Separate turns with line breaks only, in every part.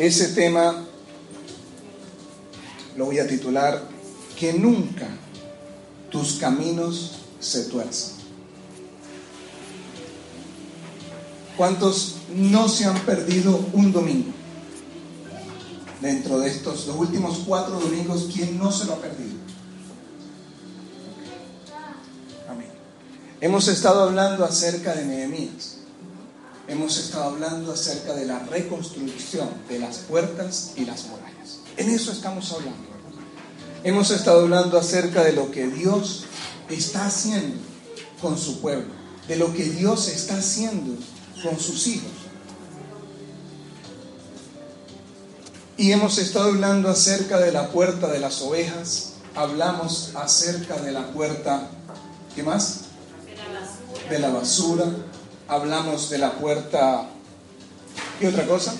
Ese tema lo voy a titular Que nunca tus caminos se tuerzan. ¿Cuántos no se han perdido un domingo? Dentro de estos, los últimos cuatro domingos, ¿quién no se lo ha perdido? Amén. Hemos estado hablando acerca de Nehemías. Hemos estado hablando acerca de la reconstrucción de las puertas y las murallas. En eso estamos hablando. Hemos estado hablando acerca de lo que Dios está haciendo con su pueblo, de lo que Dios está haciendo con sus hijos. Y hemos estado hablando acerca de la puerta de las ovejas, hablamos acerca de la puerta, ¿qué más? De la basura, hablamos de la puerta, ¿qué otra cosa?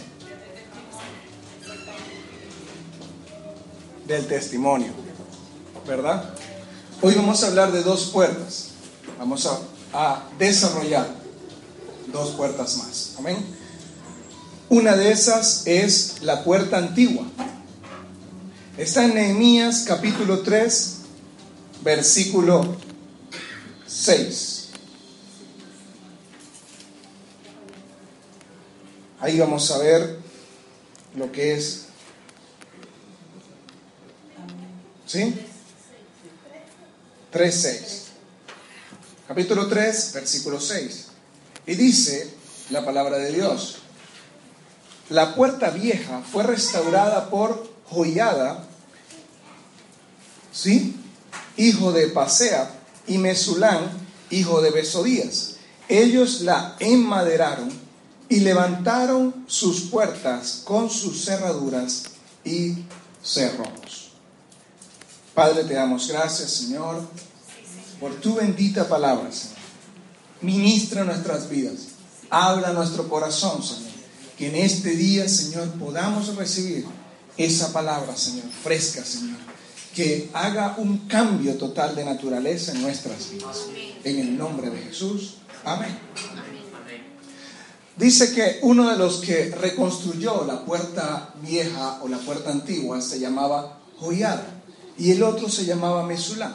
Del testimonio, ¿verdad? Hoy vamos a hablar de dos puertas, vamos a, a desarrollar dos puertas más, amén. Una de esas es la puerta antigua. Está en Nehemías capítulo 3, versículo 6. Ahí vamos a ver lo que es. ¿Sí? 3.6. Capítulo 3, versículo 6. Y dice la palabra de Dios. La puerta vieja fue restaurada por Joiada, ¿sí? hijo de Pasea, y Mesulán, hijo de Besodías. Ellos la enmaderaron y levantaron sus puertas con sus cerraduras y cerrojos. Padre, te damos gracias, Señor, por tu bendita palabra, Señor. Ministra nuestras vidas, habla nuestro corazón, Señor que en este día, Señor, podamos recibir esa palabra, Señor, fresca, Señor, que haga un cambio total de naturaleza en nuestras vidas. En el nombre de Jesús. Amén. Dice que uno de los que reconstruyó la puerta vieja o la puerta antigua se llamaba Joyada y el otro se llamaba Mesulán.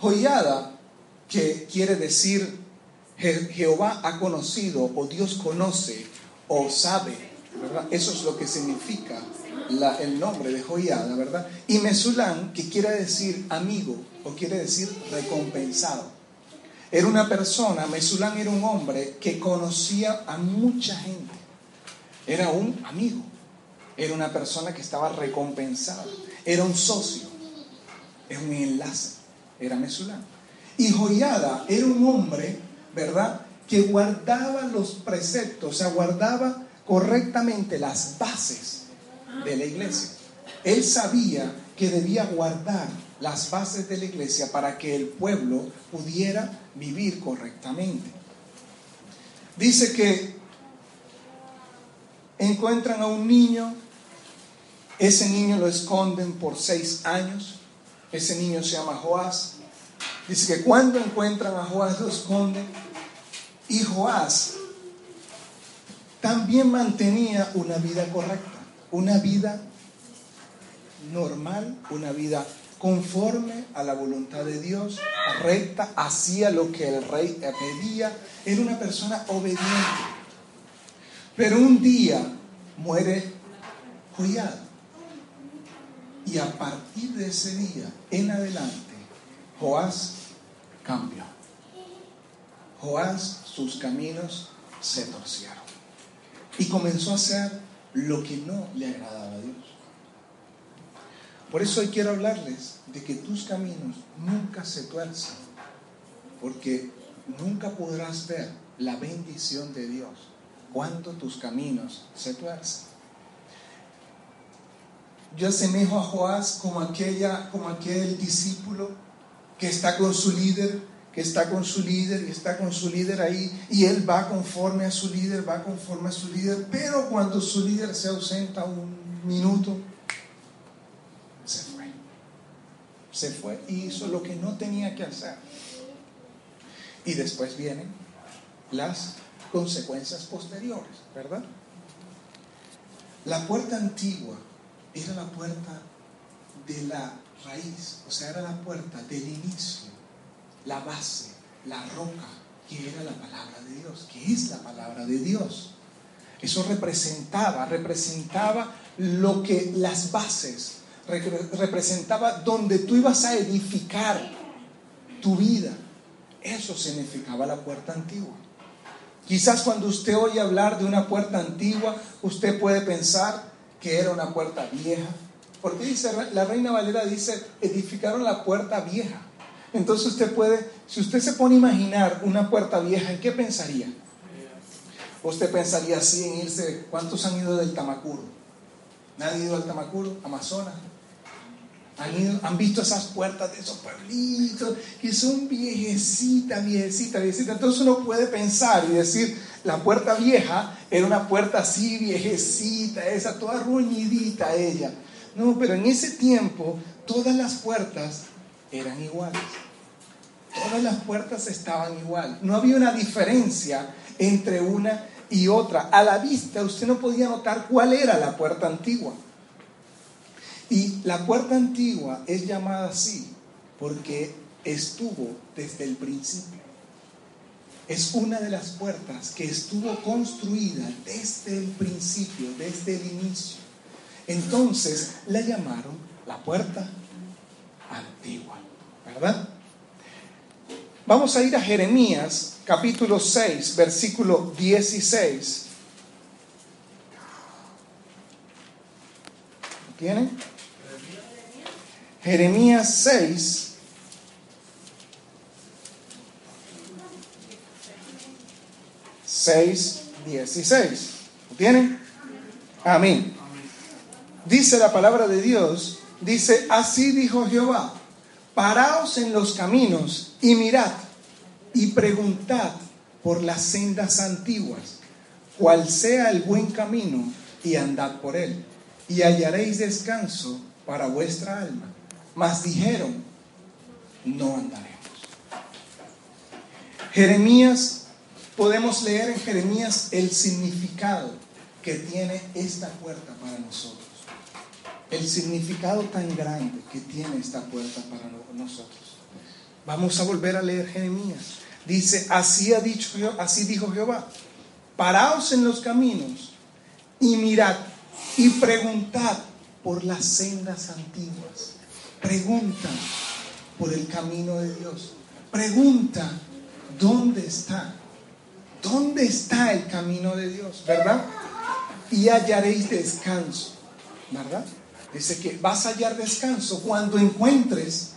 Joyada, que quiere decir Jehová ha conocido o Dios conoce o sabe, ¿verdad? Eso es lo que significa el nombre de Joiada, ¿verdad? Y Mesulán, que quiere decir amigo o quiere decir recompensado. Era una persona, Mesulán era un hombre que conocía a mucha gente. Era un amigo. Era una persona que estaba recompensada. Era un socio. Es un enlace. Era Mesulán. Y Joiada era un hombre, ¿verdad? que guardaba los preceptos, o sea, guardaba correctamente las bases de la iglesia. Él sabía que debía guardar las bases de la iglesia para que el pueblo pudiera vivir correctamente. Dice que encuentran a un niño, ese niño lo esconden por seis años, ese niño se llama Joás. Dice que cuando encuentran a Joás lo esconden y Joás también mantenía una vida correcta, una vida normal, una vida conforme a la voluntad de Dios, recta, hacía lo que el rey pedía, era una persona obediente. Pero un día muere Joiada. Y a partir de ese día en adelante, Joás cambió. Joás sus caminos se torcieron. Y comenzó a hacer lo que no le agradaba a Dios. Por eso hoy quiero hablarles de que tus caminos nunca se tuerzan, porque nunca podrás ver la bendición de Dios cuando tus caminos se tuerzan. yo asemejo a Joás como, aquella, como aquel discípulo que está con su líder, que está con su líder y está con su líder ahí y él va conforme a su líder, va conforme a su líder, pero cuando su líder se ausenta un minuto, se fue. Se fue y hizo lo que no tenía que hacer. Y después vienen las consecuencias posteriores, ¿verdad? La puerta antigua era la puerta de la raíz, o sea, era la puerta del inicio, la base, la roca, que era la palabra de Dios, que es la palabra de Dios. Eso representaba, representaba lo que las bases, representaba donde tú ibas a edificar tu vida. Eso significaba la puerta antigua. Quizás cuando usted oye hablar de una puerta antigua, usted puede pensar que era una puerta vieja. Porque dice, la reina Valera dice, edificaron la puerta vieja. Entonces usted puede, si usted se pone a imaginar una puerta vieja, ¿en qué pensaría? Usted pensaría así en irse, ¿cuántos han ido del Tamacuro? ¿Nadie ha ido al Tamacuro? Amazonas. ¿Han, visto esas puertas de esos pueblitos que son viejecitas, viejecitas, viejecitas. Entonces uno puede pensar y decir, la puerta vieja era una puerta así, viejecita, esa, toda ruñidita ella. No, pero en ese tiempo todas las puertas eran iguales. Todas las puertas estaban igual. No había una diferencia entre una y otra. A la vista usted no podía notar cuál era la puerta antigua. Y la puerta antigua es llamada así porque estuvo desde el principio. Es una de las puertas que estuvo construida desde el principio, desde el inicio. Entonces la llamaron la puerta antigua, ¿verdad? Vamos a ir a Jeremías capítulo 6, versículo 16. ¿Tienen? Jeremías 6. Seis, dieciséis. ¿Tienen? Amén. Dice la palabra de Dios, dice, así dijo Jehová, paraos en los caminos y mirad y preguntad por las sendas antiguas, cuál sea el buen camino y andad por él, y hallaréis descanso para vuestra alma. Mas dijeron, no andaremos. Jeremías, podemos leer en Jeremías el significado que tiene esta puerta para nosotros. El significado tan grande que tiene esta puerta para nosotros. Vamos a volver a leer Jeremías. Dice, así ha dicho, así dijo Jehová, paraos en los caminos y mirad y preguntad por las sendas antiguas. Pregunta por el camino de Dios. Pregunta dónde está. ¿Dónde está el camino de Dios? ¿Verdad? Y hallaréis descanso. ¿Verdad? Dice que vas a hallar descanso cuando encuentres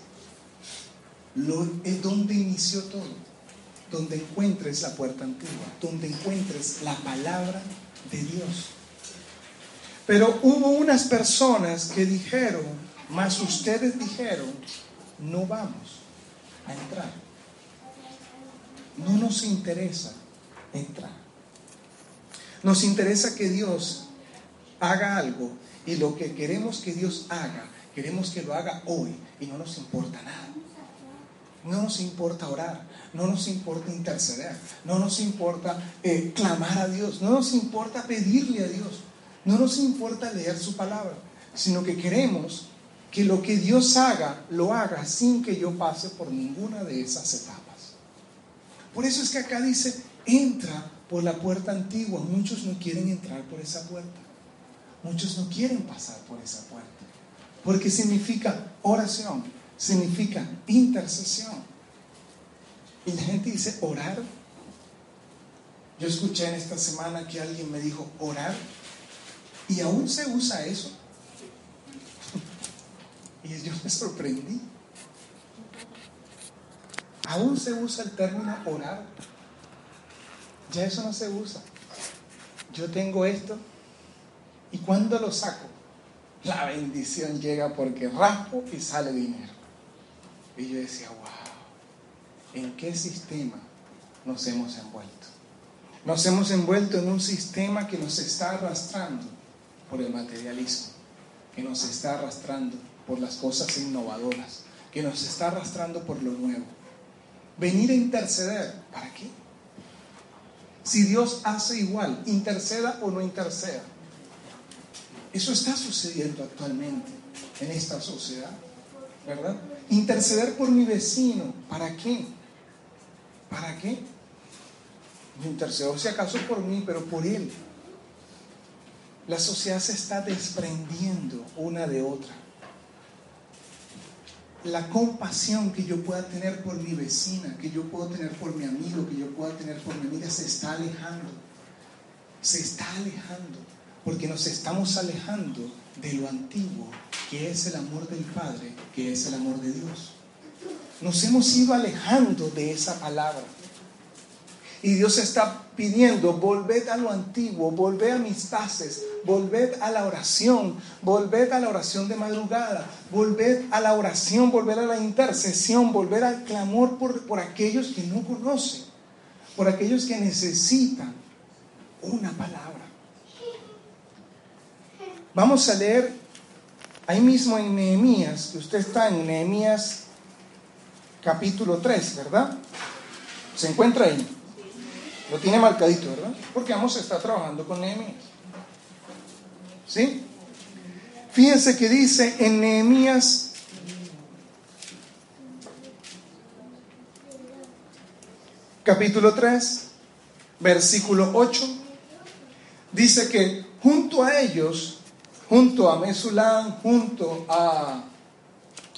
lo, es donde inició todo donde encuentres la puerta antigua, donde encuentres la palabra de Dios. Pero hubo unas personas que dijeron, más ustedes dijeron, no vamos a entrar. No nos interesa entrar. Nos interesa que Dios haga algo y lo que queremos que Dios haga, queremos que lo haga hoy y no nos importa nada. No nos importa orar, no nos importa interceder, no nos importa eh, clamar a Dios, no nos importa pedirle a Dios, no nos importa leer su palabra, sino que queremos que lo que Dios haga, lo haga sin que yo pase por ninguna de esas etapas. Por eso es que acá dice, entra por la puerta antigua. Muchos no quieren entrar por esa puerta. Muchos no quieren pasar por esa puerta. Porque significa oración, significa intercesión. Y la gente dice, orar. Yo escuché en esta semana que alguien me dijo, orar. Y aún se usa eso. Y yo me sorprendí. Aún se usa el término orar. Ya eso no se usa. Yo tengo esto. ¿Y cuándo lo saco? la bendición llega porque raspo y sale dinero. Y yo decía, wow, ¿en qué sistema nos hemos envuelto? Nos hemos envuelto en un sistema que nos está arrastrando por el materialismo, que nos está arrastrando por las cosas innovadoras, que nos está arrastrando por lo nuevo. Venir a interceder, ¿para qué? Si Dios hace igual, interceda o no interceda. Eso está sucediendo actualmente en esta sociedad, ¿verdad? Interceder por mi vecino, ¿para qué? ¿Para qué? No intercedo si acaso por mí, pero por él. La sociedad se está desprendiendo una de otra. La compasión que yo pueda tener por mi vecina, que yo puedo tener por mi amigo, que yo pueda tener por mi amiga, se está alejando. Se está alejando porque nos estamos alejando de lo antiguo, que es el amor del Padre, que es el amor de Dios. Nos hemos ido alejando de esa palabra. Y Dios está pidiendo, volved a lo antiguo, volved a mis bases, volved a la oración, volved a la oración de madrugada, volved a la oración, volved a la intercesión, volved al clamor por, por aquellos que no conocen, por aquellos que necesitan una palabra. Vamos a leer ahí mismo en Nehemías, que usted está en Nehemías capítulo 3, ¿verdad? Se encuentra ahí. Lo tiene marcadito, ¿verdad? Porque vamos a estar trabajando con Nehemías. ¿Sí? Fíjense que dice en Nehemías capítulo 3, versículo 8, dice que junto a ellos junto a Mesulán, junto a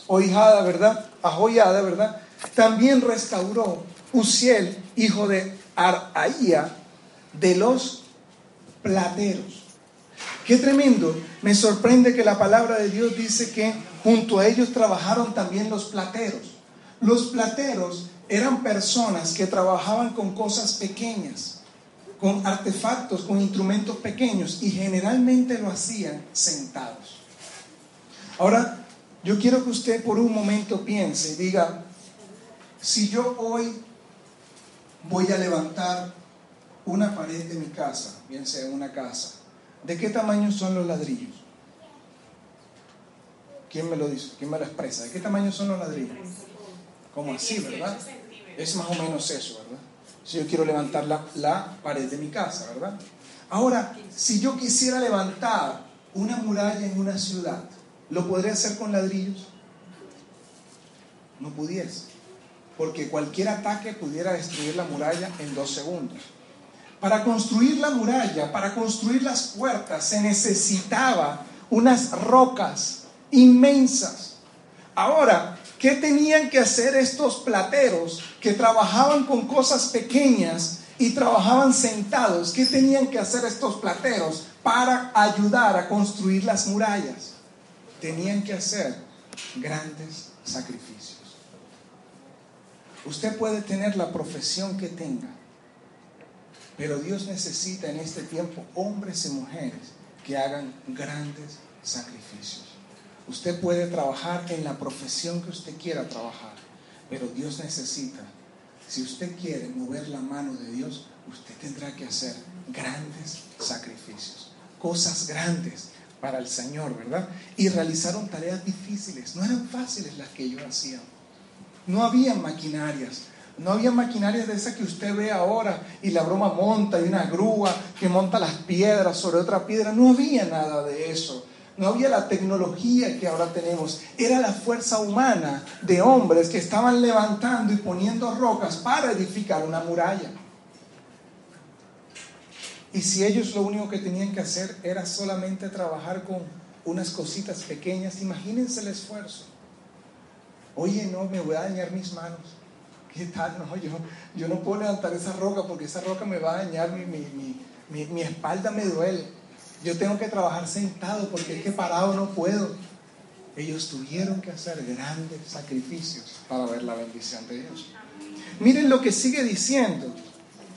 Oijada, ¿verdad? A Joyada, ¿verdad? También restauró Uziel, hijo de Araía, de los plateros. Qué tremendo. Me sorprende que la palabra de Dios dice que junto a ellos trabajaron también los plateros. Los plateros eran personas que trabajaban con cosas pequeñas con artefactos, con instrumentos pequeños y generalmente lo hacían sentados. Ahora, yo quiero que usted por un momento piense diga, si yo hoy voy a levantar una pared de mi casa, bien sea una casa, ¿de qué tamaño son los ladrillos? ¿Quién me lo dice? ¿Quién me lo expresa? ¿De qué tamaño son los ladrillos? Como así, ¿verdad? Es más o menos eso, ¿verdad? si yo quiero levantar la, pared de mi casa, ¿verdad? Ahora, si yo quisiera levantar una muralla en una ciudad, ¿lo podría hacer con ladrillos? No pudiese, porque cualquier ataque pudiera destruir la muralla en dos segundos. Para construir la muralla, para construir las puertas, se necesitaba unas rocas inmensas. Ahora, ¿Qué tenían que hacer estos plateros que trabajaban con cosas pequeñas y trabajaban sentados? ¿Qué tenían que hacer estos plateros para ayudar a construir las murallas? Tenían que hacer grandes sacrificios. Usted puede tener la profesión que tenga, pero Dios necesita en este tiempo hombres y mujeres que hagan grandes sacrificios. Usted puede trabajar en la profesión que usted quiera trabajar, pero Dios necesita, si usted quiere mover la mano de Dios, usted tendrá que hacer grandes sacrificios, cosas grandes para el Señor, ¿verdad? Y realizaron tareas difíciles, no eran fáciles las que ellos hacían. No había maquinarias, no había maquinarias de esas que usted ve ahora y la broma monta y una grúa que monta las piedras sobre otra piedra. No había nada de eso no había la tecnología que ahora tenemos, era la fuerza humana de hombres que estaban levantando y poniendo rocas para edificar una muralla. Y si ellos lo único que tenían que hacer era solamente trabajar con unas cositas pequeñas, imagínense el esfuerzo. Oye, no, me voy a dañar mis manos. ¿Qué tal? No, yo, yo no puedo levantar esa roca porque esa roca me va a dañar, mi, mi, mi espalda me duele. Yo tengo que trabajar sentado porque es que parado no puedo. Ellos tuvieron que hacer grandes sacrificios para ver la bendición de Dios. Miren lo que sigue diciendo.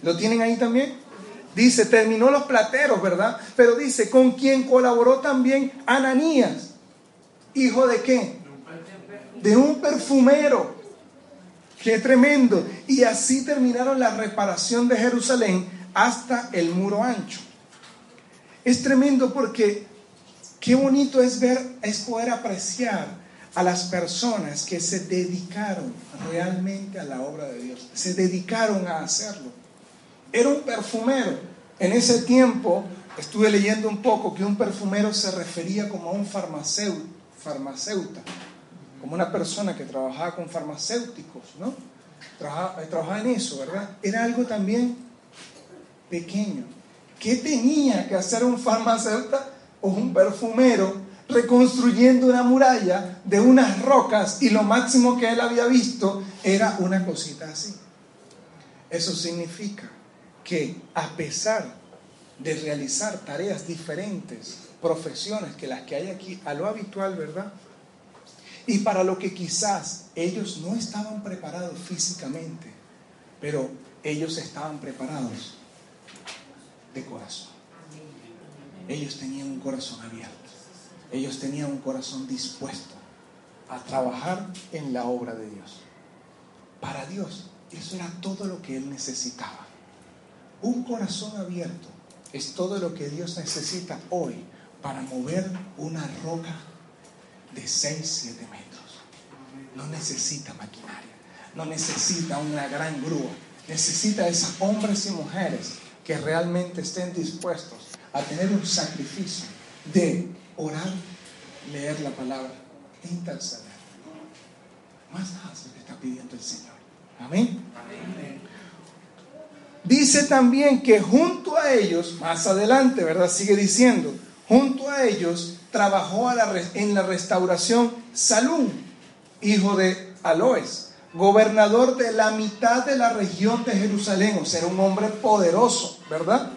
¿Lo tienen ahí también? Dice, terminó los plateros, ¿verdad? Pero dice, con quien colaboró también Ananías. ¿Hijo de qué? De un perfumero. Qué tremendo. Y así terminaron la reparación de Jerusalén hasta el muro ancho. Es tremendo porque qué bonito es ver, es poder apreciar a las personas que se dedicaron realmente a la obra de Dios. Se dedicaron a hacerlo. Era un perfumero. En ese tiempo estuve leyendo un poco que un perfumero se refería como a un farmacéutico, como una persona que trabajaba con farmacéuticos, ¿no? Trabajaba, trabajaba en eso, ¿verdad? Era algo también pequeño. ¿Qué tenía que hacer un farmacéutico o un perfumero reconstruyendo una muralla de unas rocas y lo máximo que él había visto era una cosita así? Eso significa que a pesar de realizar tareas diferentes, profesiones que las que hay aquí, a lo habitual, ¿verdad? Y para lo que quizás ellos no estaban preparados físicamente, pero ellos estaban preparados de corazón. Ellos tenían un corazón abierto. Ellos tenían un corazón dispuesto a trabajar en la obra de Dios. Para Dios, eso era todo lo que Él necesitaba. Un corazón abierto es todo lo que Dios necesita hoy para mover una roca de 6, 7 metros. No necesita maquinaria, no necesita una gran grúa, necesita esos hombres y mujeres que realmente estén dispuestos a tener un sacrificio de orar, leer la palabra interceder. Más nada se le está pidiendo el Señor. Amén. Dice también que junto a ellos, más adelante, ¿verdad? Sigue diciendo, junto a ellos trabajó en la restauración Salún, hijo de Aloes, gobernador de la mitad de la región de Jerusalén, o sea, era un hombre poderoso, ¿verdad?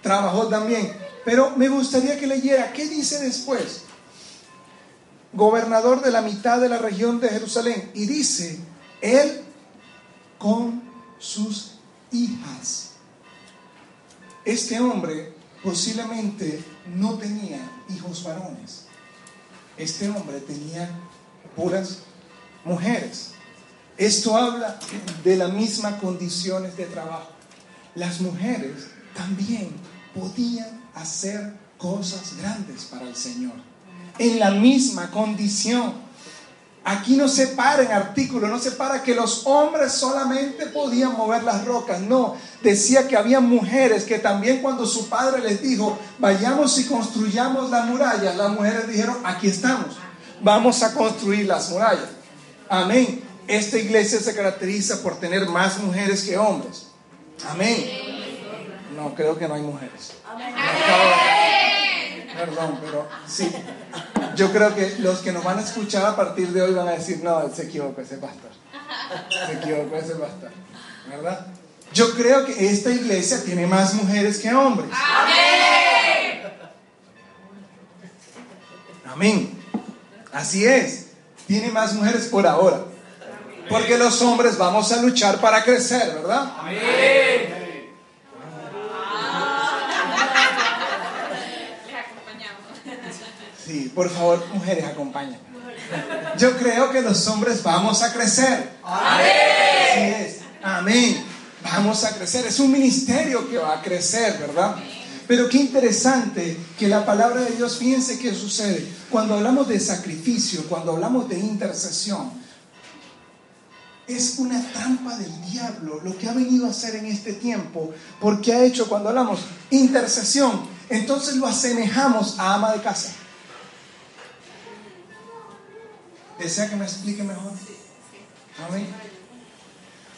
Trabajó también. Pero me gustaría que leyera, ¿qué dice después? Gobernador de la mitad de la región de Jerusalén. Y dice, él con sus hijas. Este hombre posiblemente no tenía hijos varones. Este hombre tenía puras mujeres. Esto habla de las mismas condiciones de trabajo. Las mujeres también podían hacer cosas grandes para el Señor. En la misma condición. Aquí no se para en artículo, no se para que los hombres solamente podían mover las rocas. No, decía que había mujeres que también cuando su padre les dijo, vayamos y construyamos la muralla, las mujeres dijeron, aquí estamos, vamos a construir las murallas. Amén esta iglesia se caracteriza por tener más mujeres que hombres. Amén. No, creo que no hay mujeres. Perdón, pero sí. Yo creo que los que nos van a escuchar a partir de hoy van a decir, no, se equivocó ese pastor. Se equivocó ese pastor. ¿Verdad? Yo creo que esta iglesia tiene más mujeres que hombres. Amén. Amén. Así es. Tiene más mujeres por ahora. Porque los hombres vamos a luchar para crecer, ¿verdad? Amén. Sí, por favor, mujeres, acompáñenme. Yo creo que los hombres vamos a crecer. Amén. Así es. Amén. Vamos a crecer. Es un ministerio que va a crecer, ¿verdad? Pero qué interesante que la palabra de Dios, fíjense qué sucede. Cuando hablamos de sacrificio, cuando hablamos de intercesión, es una trampa del diablo lo que ha venido a hacer en este tiempo, porque ha hecho cuando hablamos intercesión, entonces lo asemejamos a ama de casa. ¿Desea que me explique mejor? Amén.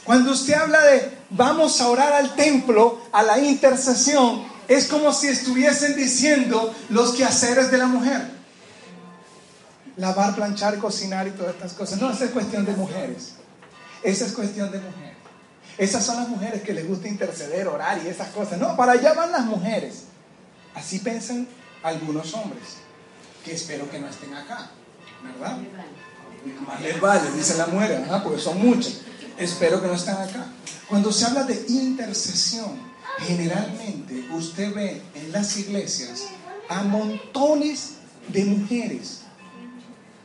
Cuando usted habla de vamos a orar al templo, a la intercesión, es como si estuviesen diciendo los quehaceres de la mujer. Lavar, planchar, cocinar y todas estas cosas. No, es cuestión de mujeres. Esa es cuestión de mujeres. Esas son las mujeres que les gusta interceder, orar y esas cosas. No, para allá van las mujeres. Así piensan algunos hombres, que espero que no estén acá, ¿verdad? Más les vale, dice la mujer, porque son muchas. Espero que no estén acá. Cuando se habla de intercesión, Generalmente usted ve en las iglesias a montones de mujeres.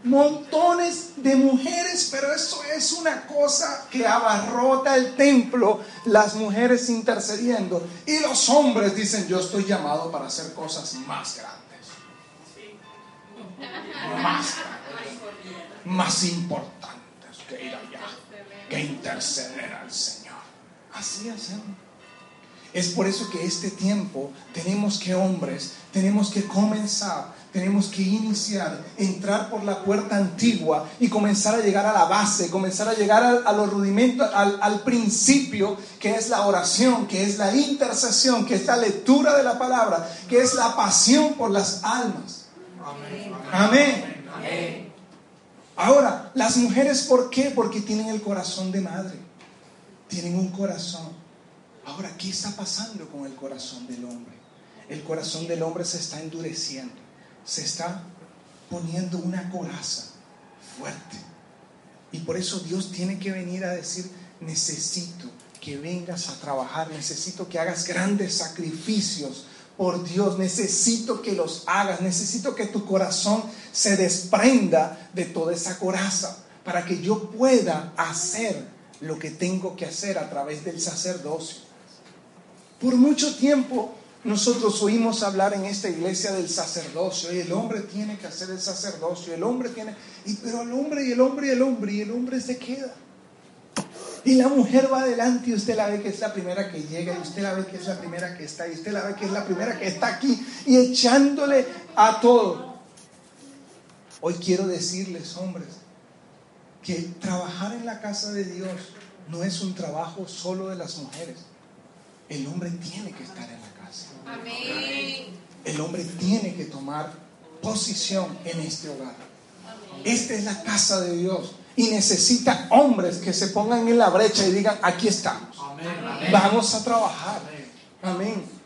Montones de mujeres, pero eso es una cosa que abarrota el templo, las mujeres intercediendo y los hombres dicen, yo estoy llamado para hacer cosas más grandes. Más más importantes que ir allá, que interceder al Señor. Así hacemos. Es por eso que este tiempo tenemos que hombres, tenemos que comenzar, tenemos que iniciar, entrar por la puerta antigua y comenzar a llegar a la base, comenzar a llegar a, los rudimentos, al, al, principio, que es la oración, que es la intercesión, que es la lectura de la palabra, que es la pasión por las almas. Amén. Amén. Amén. Ahora, las mujeres, ¿por qué? Porque tienen el corazón de madre, tienen un corazón Ahora, ¿qué está pasando con el corazón del hombre? El corazón del hombre se está endureciendo, se está poniendo una coraza fuerte. Y por eso Dios tiene que venir a decir, necesito que vengas a trabajar, necesito que hagas grandes sacrificios por Dios, necesito que los hagas, necesito que tu corazón se desprenda de toda esa coraza para que yo pueda hacer lo que tengo que hacer a través del sacerdocio. Por mucho tiempo nosotros oímos hablar en esta iglesia del sacerdocio y el hombre tiene que hacer el sacerdocio, el hombre tiene, pero el hombre y el hombre y el hombre y el hombre se queda. Y la mujer va adelante y usted la ve que es la primera que llega y usted la ve que es la primera que está y usted la ve que es la primera que está aquí y echándole a todo. Hoy quiero decirles, hombres, que trabajar en la casa de Dios no es un trabajo solo de las mujeres el hombre tiene que estar en la casa. El hombre tiene que tomar posición en este hogar. Esta es la casa de Dios y necesita hombres que se pongan en la brecha y digan, aquí estamos. Vamos a trabajar. Amén.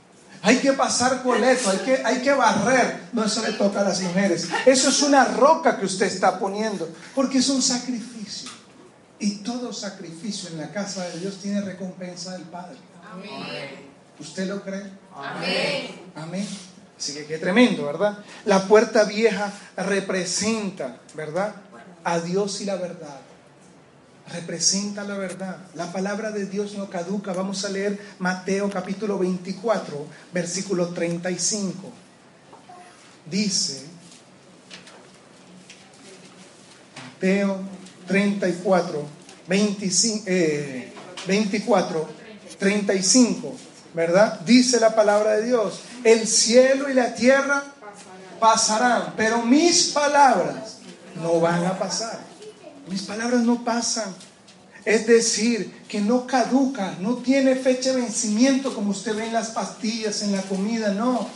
Hay que pasar coleto, hay que, hay que barrer. No, eso le toca a las mujeres. Eso es una roca que usted está poniendo, porque es un sacrificio. Y todo sacrificio en la casa de Dios tiene recompensa del Padre. ¿Usted lo cree? Amén. Amén. Así que qué tremendo, ¿verdad? La puerta vieja representa, ¿verdad? A Dios y la verdad. Representa la verdad. La palabra de Dios no caduca. Vamos a leer Mateo capítulo 24, versículo 35. Dice, Mateo 34, 25, 24 35, ¿verdad? Dice la palabra de Dios, el cielo y la tierra pasarán, pero mis palabras no van a pasar. Mis palabras no pasan. Es decir, que no caduca, no tiene fecha de vencimiento como usted ve en las pastillas, en la comida, no.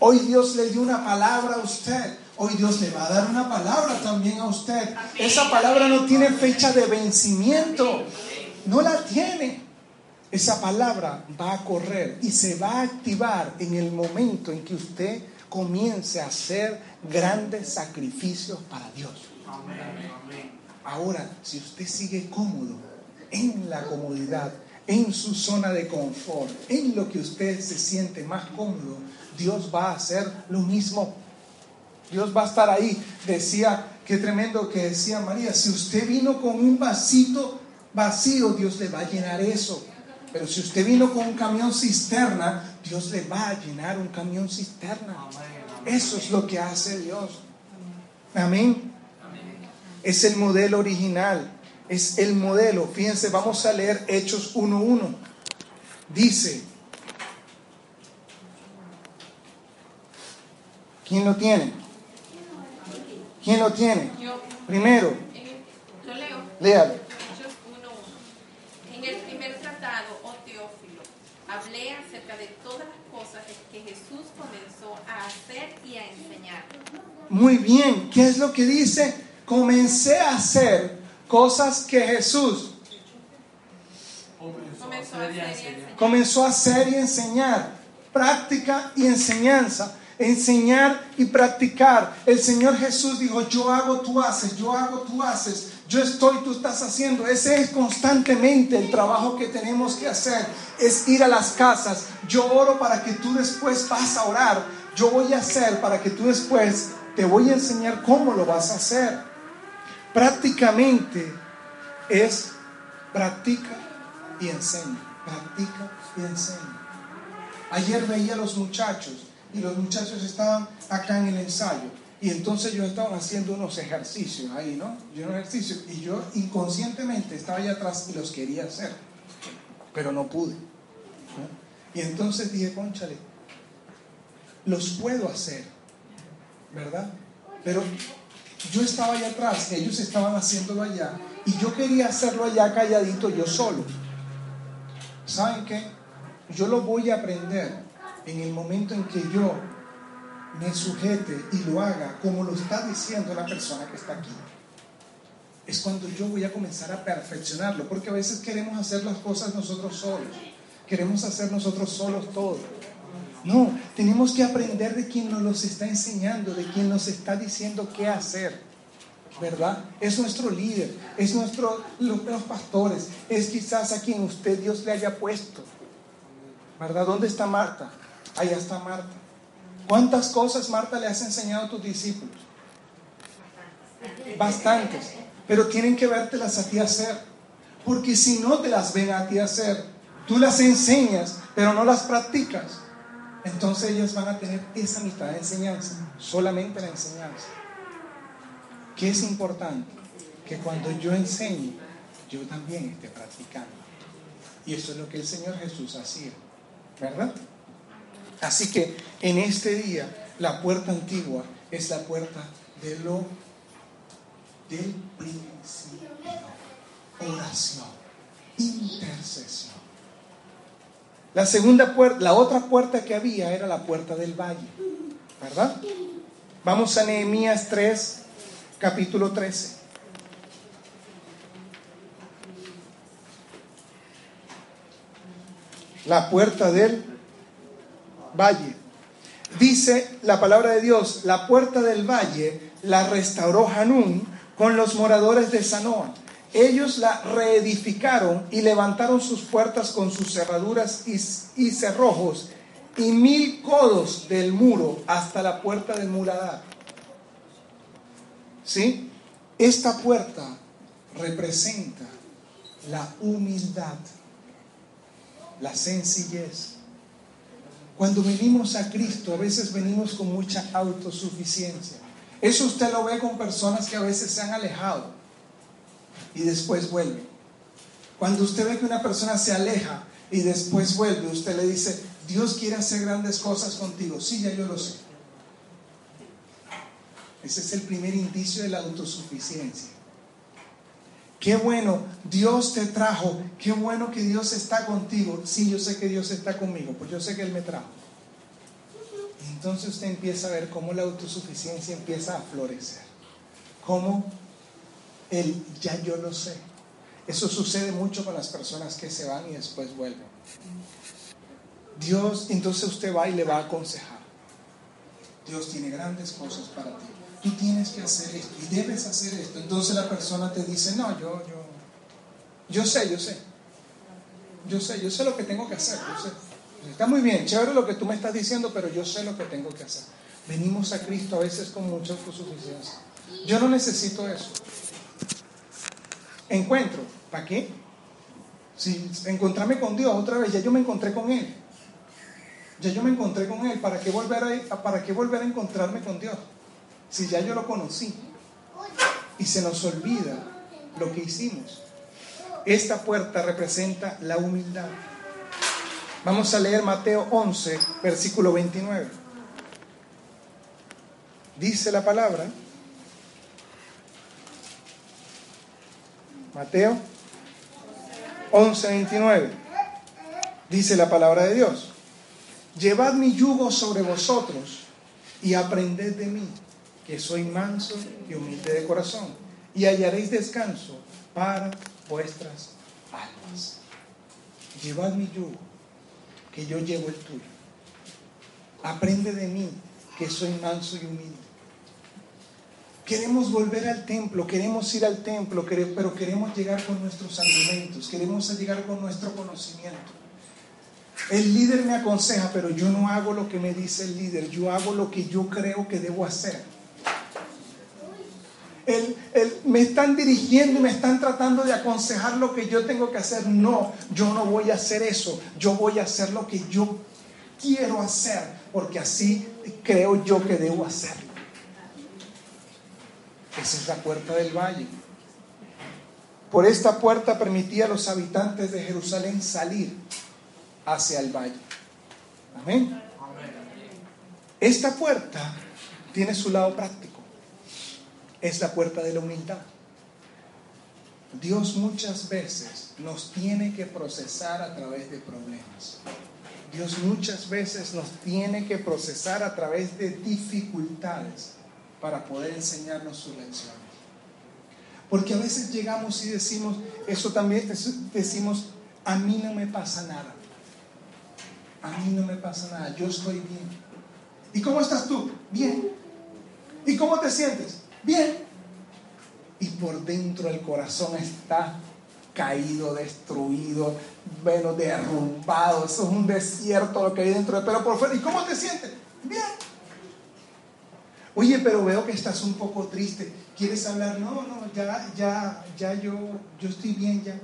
Hoy Dios le dio una palabra a usted. Hoy Dios le va a dar una palabra también a usted. Esa palabra no tiene fecha de vencimiento. No la tiene esa palabra va a correr y se va a activar en el momento en que usted comience a hacer grandes sacrificios para Dios. Ahora, si usted sigue cómodo en la comodidad, en su zona de confort, en lo que usted se siente más cómodo, Dios va a hacer lo mismo. Dios va a estar ahí. Decía, qué tremendo que decía María, si usted vino con un vasito vacío, Dios le va a llenar eso. Pero si usted vino con un camión cisterna, Dios le va a llenar un camión cisterna. Eso es lo que hace Dios. Amén. Es el modelo original. Es el modelo. Fíjense, vamos a leer Hechos 1.1. Dice, ¿quién lo tiene? ¿Quién lo tiene? Primero. Léalo.
hablé acerca de todas las cosas que Jesús comenzó a hacer y a enseñar.
Muy bien, ¿qué es lo que dice? Comencé a hacer cosas que Jesús comenzó a hacer y enseñar. Práctica y enseñanza. enseñar y practicar. El Señor Jesús dijo, yo hago, tú haces, yo hago, tú haces, yo estoy, tú estás haciendo. Ese es constantemente el trabajo que tenemos que hacer, es ir a las casas. Yo oro para que tú después vas a orar. Yo voy a hacer para que tú después te voy a enseñar cómo lo vas a hacer. Prácticamente es practica y enseña, practica y enseña. Ayer veía a los muchachos y los muchachos estaban acá en el ensayo y entonces yo estaban haciendo unos ejercicios ahí, ¿no? Yo unos ejercicios y yo inconscientemente estaba allá atrás y los quería hacer, pero no pude. Y entonces dije, conchale, los puedo hacer, ¿verdad? Pero yo estaba allá atrás, ellos estaban haciéndolo allá y yo quería hacerlo allá calladito yo solo. ¿Saben qué? Yo lo voy a aprender en el momento en que yo me sujete y lo haga como lo está diciendo la persona que está aquí. Es cuando yo voy a comenzar a perfeccionarlo, porque a veces queremos hacer las cosas nosotros solos, queremos hacer nosotros solos todo. No, tenemos que aprender de quien nos los está enseñando, de quien nos está diciendo qué hacer. ¿Verdad? Es nuestro líder, es nuestro, los, pastores, es quizás a quien usted Dios le haya puesto. ¿Verdad? ¿Dónde está Marta? Allá está Marta. ¿Cuántas cosas Marta le has enseñado a tus discípulos? Bastantes. Pero tienen que vértelas a ti hacer. Porque si no te las ven a ti hacer, tú las enseñas, pero no las practicas, entonces ellos van a tener esa mitad de enseñanza, solamente la enseñanza. ¿Qué es importante? Que cuando yo enseñe, yo también esté practicando. Y eso es lo que el Señor Jesús hacía, ¿verdad? Así que en este día, la puerta antigua es la puerta de lo del principio. Oración, intercesión. La segunda puerta, la otra puerta que había era la puerta del valle, ¿verdad? Vamos a Nehemías 3, capítulo 13. La puerta del valle. Dice la palabra de Dios, la puerta del valle la restauró Hanún con los moradores de Sanoa. Ellos la reedificaron y levantaron sus puertas con sus cerraduras y, cerrojos y mil codos del muro hasta la puerta del muradar. ¿Sí? Esta puerta representa la humildad, la sencillez. Cuando venimos a Cristo, a veces venimos con mucha autosuficiencia. Eso usted lo ve con personas que a veces se han alejado y después vuelve. Cuando usted ve que una persona se aleja y después vuelve, usted le dice, Dios quiere hacer grandes cosas contigo. Sí, ya yo lo sé. Ese es el primer indicio de la autosuficiencia. Qué bueno, Dios te trajo. Qué bueno que Dios está contigo. Sí, yo sé que Dios está conmigo, pues yo sé que Él me trajo. entonces usted empieza a ver cómo la autosuficiencia empieza a florecer. Cómo el ya yo lo sé. Eso sucede mucho con las personas que se van y después vuelven. Dios, entonces usted va y le va a aconsejar. Dios tiene grandes cosas para ti. Tú tienes que hacer esto y debes hacer esto. Entonces la persona te dice, no, yo, yo, yo sé, yo sé. Yo sé, yo sé lo que tengo que hacer. Yo sé. Está muy bien, chévere lo que tú me estás diciendo, pero yo sé lo que tengo que hacer. Venimos a Cristo a veces con mucha suficiencia. Yo no necesito eso. Encuentro, ¿para qué? Si encontrarme con Dios otra vez, ya yo me encontré con Él. Ya yo me encontré con Él, ¿para qué volver a, para qué volver a encontrarme con Dios? Si ya yo lo conocí. Y se nos olvida lo que hicimos. Esta puerta representa la humildad. Vamos a leer Mateo 11, versículo 29. Dice la palabra. Mateo 11:29. Dice la palabra de Dios. Llevad mi yugo sobre vosotros y aprended de mí, que soy manso y humilde de corazón, y hallaréis descanso para vuestras almas. Llevad mi yugo, que yo llevo el tuyo. Aprende de mí, que soy manso y humilde. Queremos volver al templo, queremos ir al templo, pero queremos llegar con nuestros argumentos, queremos llegar con nuestro conocimiento. El líder me aconseja, pero yo no hago lo que me dice el líder, yo hago lo que yo creo que debo hacer. me están dirigiendo y me están tratando de aconsejar lo que yo tengo que hacer. No, yo no voy a hacer eso, yo voy a hacer lo que yo quiero hacer, porque así creo yo que debo hacerlo. Esa es la puerta del valle. Por esta puerta permitía a los habitantes de Jerusalén salir hacia el valle. Amén. Esta puerta tiene su lado práctico. Es la puerta de la humildad. Dios muchas veces nos tiene que procesar a través de problemas. Dios muchas veces nos tiene que procesar a través de dificultades para poder enseñarnos sus lecciones. Porque a veces llegamos y decimos, eso también decimos, a mí no me pasa nada. A mí no me pasa nada, yo estoy bien. ¿Y cómo estás tú? Bien. ¿Y cómo te sientes? Bien. Y por dentro el corazón está caído, destruido, bueno, derrumbado. Eso es un desierto lo que hay dentro. Pero por fuera, ¿y cómo te sientes? Bien. Oye, pero veo que estás un poco triste. ¿Quieres hablar? No, no, ya, ya, ya yo, yo estoy bien ya.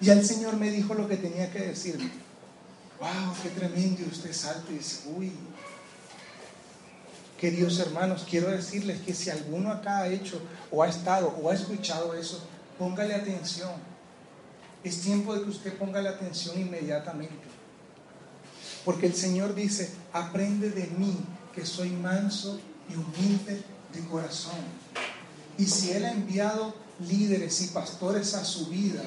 Ya el Señor me dijo lo que tenía que decirme. Wow, qué tremendo. Usted salta y dice, uy. Queridos hermanos, quiero decirles que si alguno acá ha hecho o ha estado o ha escuchado eso, póngale atención. Es tiempo de que usted ponga la atención inmediatamente. Porque el Señor dice, aprende de mí, que soy manso y humilde de corazón. Y si Él ha enviado líderes y pastores a su vida,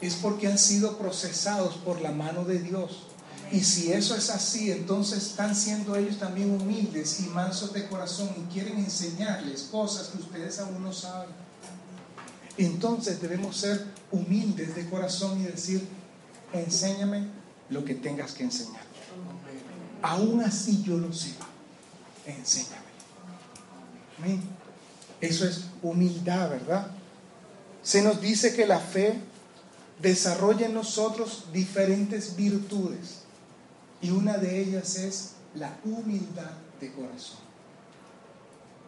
es porque han sido procesados por la mano de Dios. Y si eso es así, entonces están siendo ellos también humildes y mansos de corazón y quieren enseñarles cosas que ustedes aún no saben. Entonces debemos ser humildes de corazón y decir, enséñame lo que tengas que enseñar. Aún así yo lo sepa, enséñame. Eso es humildad, ¿verdad? Se nos dice que la fe desarrolla en nosotros diferentes virtudes y una de ellas es la humildad de corazón.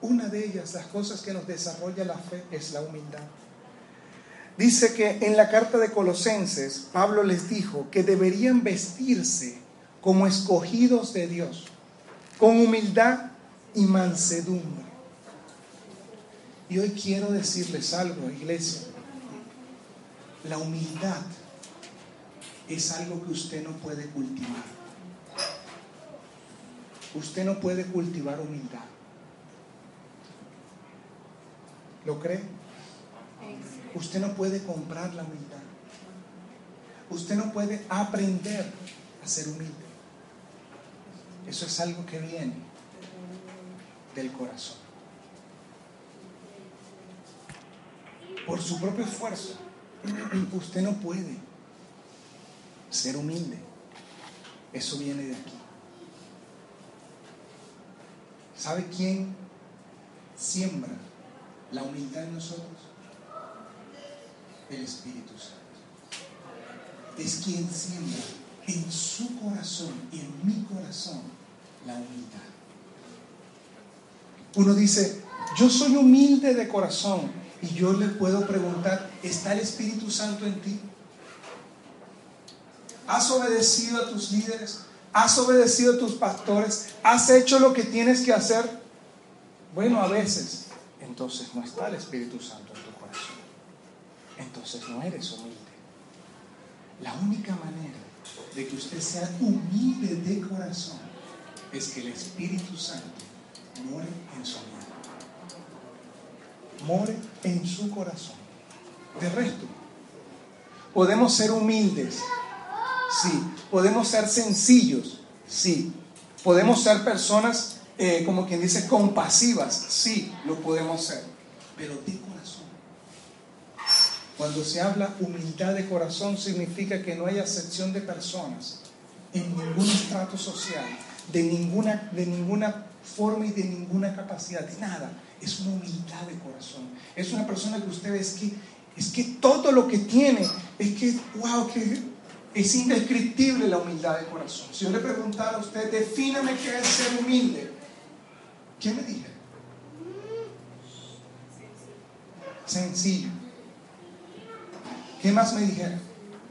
Una de ellas, las cosas que nos desarrolla la fe, es la humildad. Dice que en la carta de Colosenses, Pablo les dijo que deberían vestirse como escogidos de Dios, con humildad y mansedumbre. Y hoy quiero decirles algo, iglesia. La humildad es algo que usted no puede cultivar. Usted no puede cultivar humildad. ¿Lo cree? Usted no puede comprar la humildad. Usted no puede aprender a ser humilde. Eso es algo que viene del corazón. Por su propio esfuerzo, usted no puede ser humilde. Eso viene de aquí. ¿Sabe quién siembra la humildad en nosotros? El Espíritu Santo. Es quien siembra en su corazón y en mi corazón la humildad. Uno dice, yo soy humilde de corazón y yo le puedo preguntar, ¿está el Espíritu Santo en ti? ¿Has obedecido a tus líderes? ¿Has obedecido a tus pastores? ¿Has hecho lo que tienes que hacer? Bueno, a veces. Entonces no está el Espíritu Santo en tu corazón. Entonces no eres humilde. La única manera de que usted sea humilde de corazón es que el Espíritu Santo muere en su vida more en su corazón. De resto, podemos ser humildes, sí. Podemos ser sencillos, sí. Podemos ser personas, eh, como quien dice, compasivas, sí, lo podemos ser. Pero de corazón. Cuando se habla humildad de corazón, significa que no hay acepción de personas en ningún estrato social, de ninguna, de ninguna forma y de ninguna capacidad, de nada. Es una humildad de corazón. Es una persona que usted ve, es que, es que todo lo que tiene, es que, wow, que es indescriptible la humildad de corazón. Si yo le preguntara a usted, defíname qué es ser humilde, ¿qué me dije? Sencillo. ¿Qué más me dijera?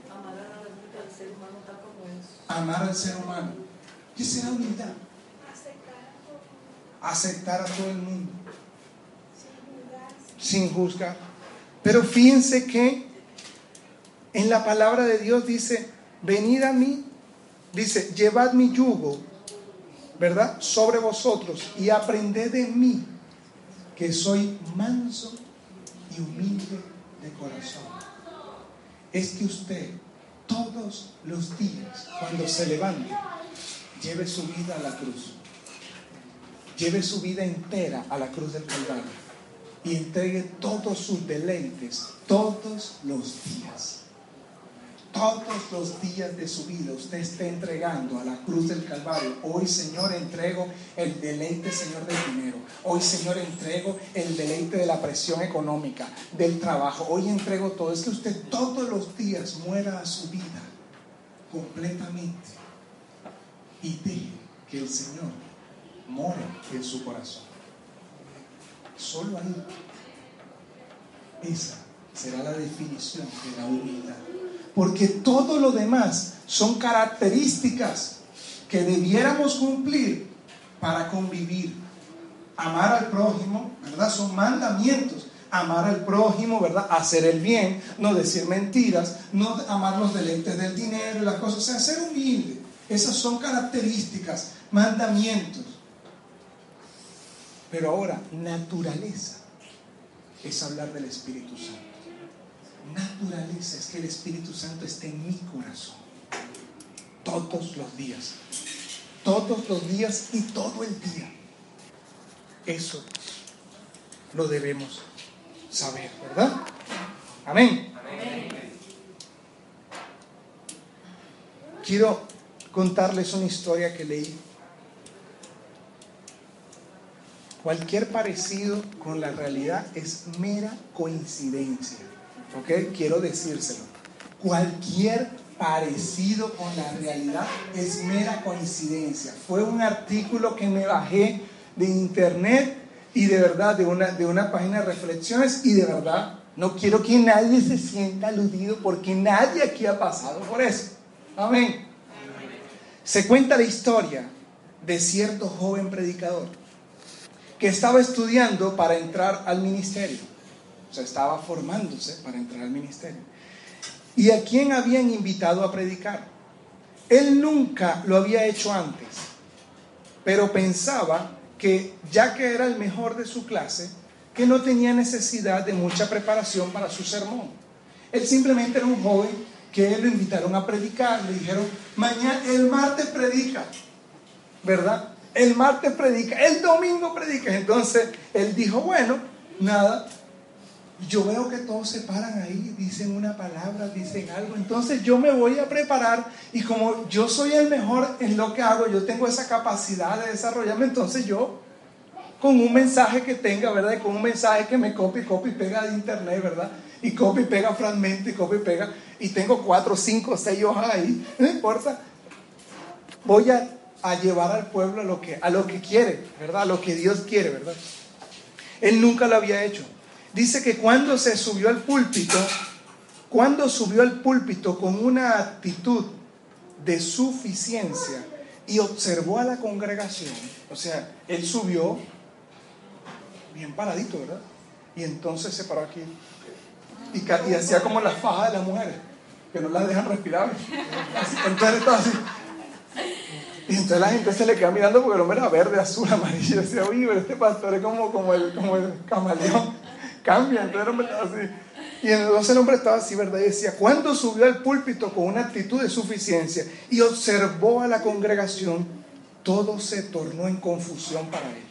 Amar al ser humano tal como es.
Amar al ser humano. ¿Qué será humildad? Aceptar a todo el mundo. Sin juzgar. Pero fíjense que en la palabra de Dios dice, venid a mí, dice, llevad mi yugo, ¿verdad? Sobre vosotros y aprended de mí, que soy manso y humilde de corazón. Es que usted todos los días, cuando se levante, lleve su vida a la cruz. Lleve su vida entera a la cruz del Calvario y entregue todos sus deleites todos los días. Todos los días de su vida usted está entregando a la cruz del Calvario. Hoy, Señor, entrego el deleite, Señor, del dinero. Hoy, Señor, entrego el deleite de la presión económica, del trabajo. Hoy entrego todo. Es que usted todos los días muera a su vida completamente y deje que el Señor more en su corazón. Solo ahí. Esa será la definición de la humildad. Porque todo lo demás son características que debiéramos cumplir para convivir. Amar al prójimo, ¿verdad? Son mandamientos. Amar al prójimo, ¿verdad? Hacer el bien, no decir mentiras, no amar los deleites del dinero y las cosas. O sea, ser humilde. Esas son características, mandamientos. Pero ahora, naturaleza es hablar del Espíritu Santo naturaleza es que el Espíritu Santo esté en mi corazón. Todos los días. Todos los días y todo el día. Eso lo debemos saber, ¿verdad? Amén. Quiero contarles una historia que leí. Cualquier parecido con la realidad es mera coincidencia. ¿ok? Quiero decírselo. Cualquier parecido con la realidad es mera coincidencia. Fue un artículo que me bajé de internet y de verdad de una, de una página de reflexiones y de verdad no quiero que nadie se sienta aludido porque nadie aquí ha pasado por eso. Amén. Se cuenta la historia de cierto joven predicador que estaba estudiando para entrar al ministerio sea, estaba formándose para entrar al ministerio. ¿Y a quién habían invitado a predicar? Él nunca lo había hecho antes, pero pensaba que ya que era el mejor de su clase, que no tenía necesidad de mucha preparación para su sermón. Él simplemente era un joven que lo invitaron a predicar, le dijeron, mañana, el martes predica, ¿verdad? El martes predica, el domingo predica. Entonces él dijo, bueno, nada, yo veo que todos se paran ahí, dicen una palabra, dicen algo. Entonces yo me voy a preparar y como yo soy el mejor en lo que hago, yo tengo esa capacidad de desarrollarme, entonces yo con un mensaje que tenga, ¿verdad? con un mensaje que me copie, copie y pega de internet, ¿verdad? Y copia y pega fragmento y copia y pega. Y tengo cuatro, cinco, seis hojas ahí, no importa. Voy a, a llevar al pueblo a lo, que, a lo que quiere, ¿verdad? A lo que Dios quiere, ¿verdad? Él nunca lo había hecho dice que cuando se subió al púlpito, cuando subió al púlpito con una actitud de suficiencia y observó a la congregación, o sea, él subió bien paradito, ¿verdad? Y entonces se paró aquí y, hacía como las fajas de las mujeres, que no las dejan respirar. entonces estaba así. Y entonces la gente se le queda mirando porque el hombre era verde, azul, amarillo. Decía, oye, pero este pastor es como, como, el, como el camaleón cambia. Entonces el hombre estaba así. Y entonces el hombre estaba así, ¿verdad? Y decía, cuando subió al púlpito con una actitud de suficiencia y observó a la congregación, todo se tornó en confusión para él.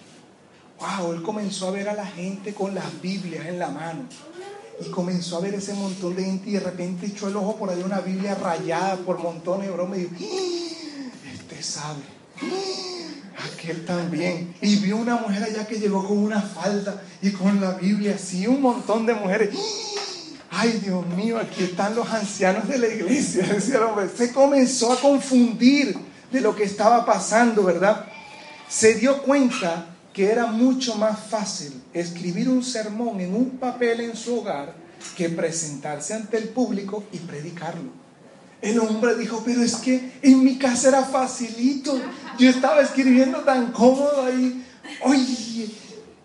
Wow, él comenzó a ver a la gente con las Biblias en la mano. Y comenzó a ver ese montón de gente y de repente echó el ojo por ahí una Biblia rayada por montones de bromas y dijo, ¡Ah! Sabe. Aquel también. Y vio una mujer allá que llegó con una falda y con la Biblia, así un montón de mujeres. Ay, Dios mío, aquí están los ancianos de la iglesia. Se comenzó a confundir de lo que estaba pasando, ¿verdad? Se dio cuenta que era mucho más fácil escribir un sermón en un papel en su hogar que presentarse ante el público y predicarlo. El hombre dijo, pero es que en mi casa era facilito. Yo estaba escribiendo tan cómodo ahí. Oye,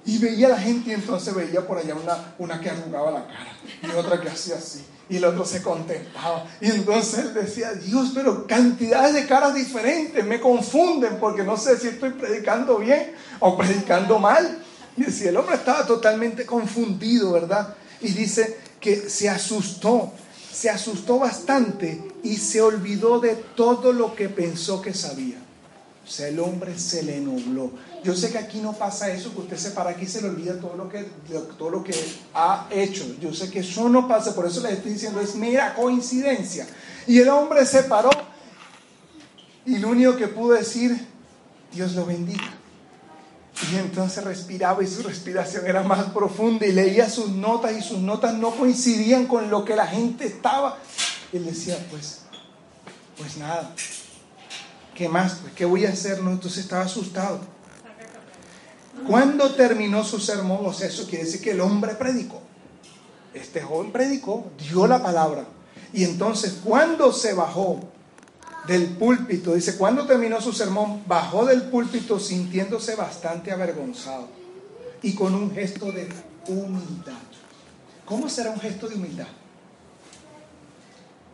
y veía a la gente y entonces veía por allá una, una que arrugaba la cara y otra que hacía así. Y el otro se contentaba. Y entonces él decía, Dios, pero cantidades de caras diferentes me confunden porque no sé si estoy predicando bien o predicando mal. Y decía, el hombre estaba totalmente confundido, ¿verdad? Y dice que se asustó, se asustó bastante y se olvidó de todo lo que pensó que sabía. O sea, el hombre se le nubló. Yo sé que aquí no pasa eso, que usted se para aquí y se le olvida todo lo que, todo lo que ha hecho. Yo sé que eso no pasa, por eso le estoy diciendo, es mera coincidencia. Y el hombre se paró y lo único que pudo decir, Dios lo bendiga. Y entonces respiraba y su respiración era más profunda y leía sus notas y sus notas no coincidían con lo que la gente estaba. Y él decía, pues, pues nada, ¿qué más? Pues, ¿Qué voy a hacer? No, entonces estaba asustado. Cuando terminó su sermón, o sea, eso quiere decir que el hombre predicó. Este joven predicó, dio la palabra. Y entonces, cuando se bajó del púlpito, dice, cuando terminó su sermón, bajó del púlpito sintiéndose bastante avergonzado y con un gesto de humildad. ¿Cómo será un gesto de humildad?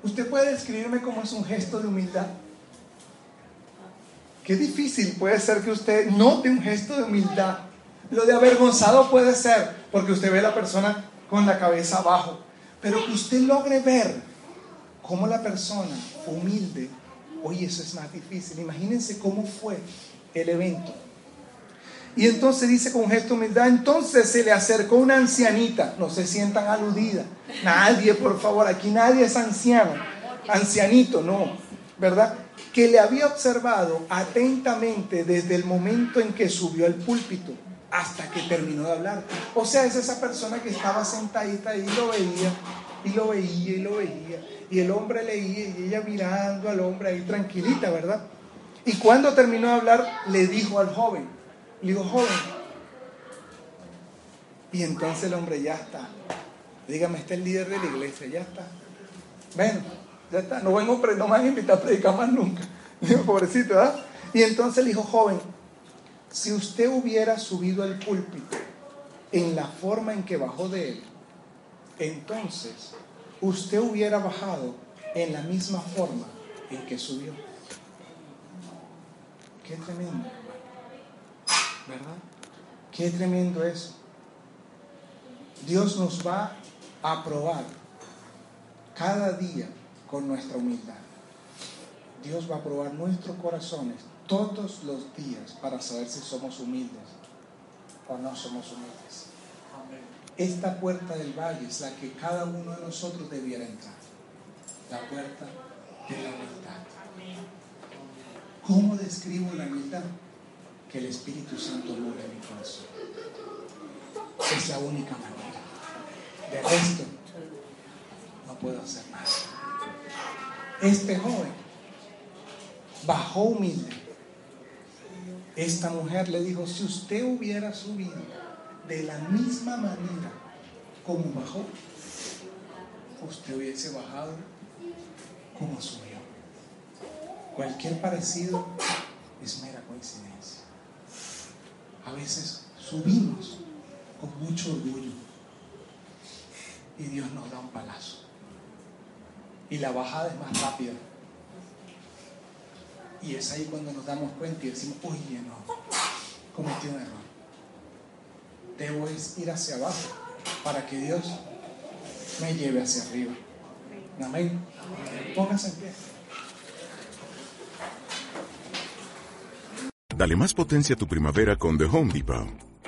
¿Usted puede describirme cómo es un gesto de humildad? Qué difícil puede ser que usted note un gesto de humildad. Lo de avergonzado puede ser porque usted ve a la persona con la cabeza abajo, pero que usted logre ver cómo la persona humilde, oye, eso es más difícil. Imagínense cómo fue el evento. Y entonces dice con gesto de humildad, entonces se le acercó una ancianita, no se sientan aludidas. Nadie, por favor, aquí nadie es anciano, ancianito, no, ¿verdad? que le había observado atentamente desde el momento en que subió al púlpito hasta que terminó de hablar. O sea, es esa persona que estaba sentadita y lo veía, y lo veía, y lo veía. Y el hombre leía y ella mirando al hombre ahí tranquilita, ¿verdad? Y cuando terminó de hablar, le dijo al joven, le dijo, joven. Y entonces el hombre ya está. Dígame, está el líder de la iglesia, ya está. Ven, ya está, no vengo, no me han a predicar más nunca. Pobrecito, ¿verdad? Y entonces el hijo joven, si usted hubiera subido al púlpito en la forma en que bajó de él, entonces usted hubiera bajado en la misma forma en que subió. Qué tremendo, ¿verdad? Qué tremendo eso. Dios nos va a probar cada día con nuestra humildad. Dios va a probar nuestros corazones todos los días para saber si somos humildes o no somos humildes. Esta puerta del valle es la que cada uno de nosotros debiera entrar. La puerta de la humildad. ¿Cómo describo la humildad? Que el Espíritu Santo muere en mi corazón. Es la única manera. De resto, no puedo hacer nada este joven bajó humilde. Esta mujer le dijo, si usted hubiera subido de la misma manera como bajó, usted hubiese bajado como subió. Cualquier parecido es mera coincidencia. A veces subimos con mucho orgullo y Dios nos da un palazo y la bajada es más rápida. Y es ahí cuando nos damos cuenta y decimos, oye, no, cometí un error. Debo ir hacia abajo para que Dios me lleve hacia arriba. Amén. Póngase en pie.
Dale más potencia a tu primavera con The Home Depot.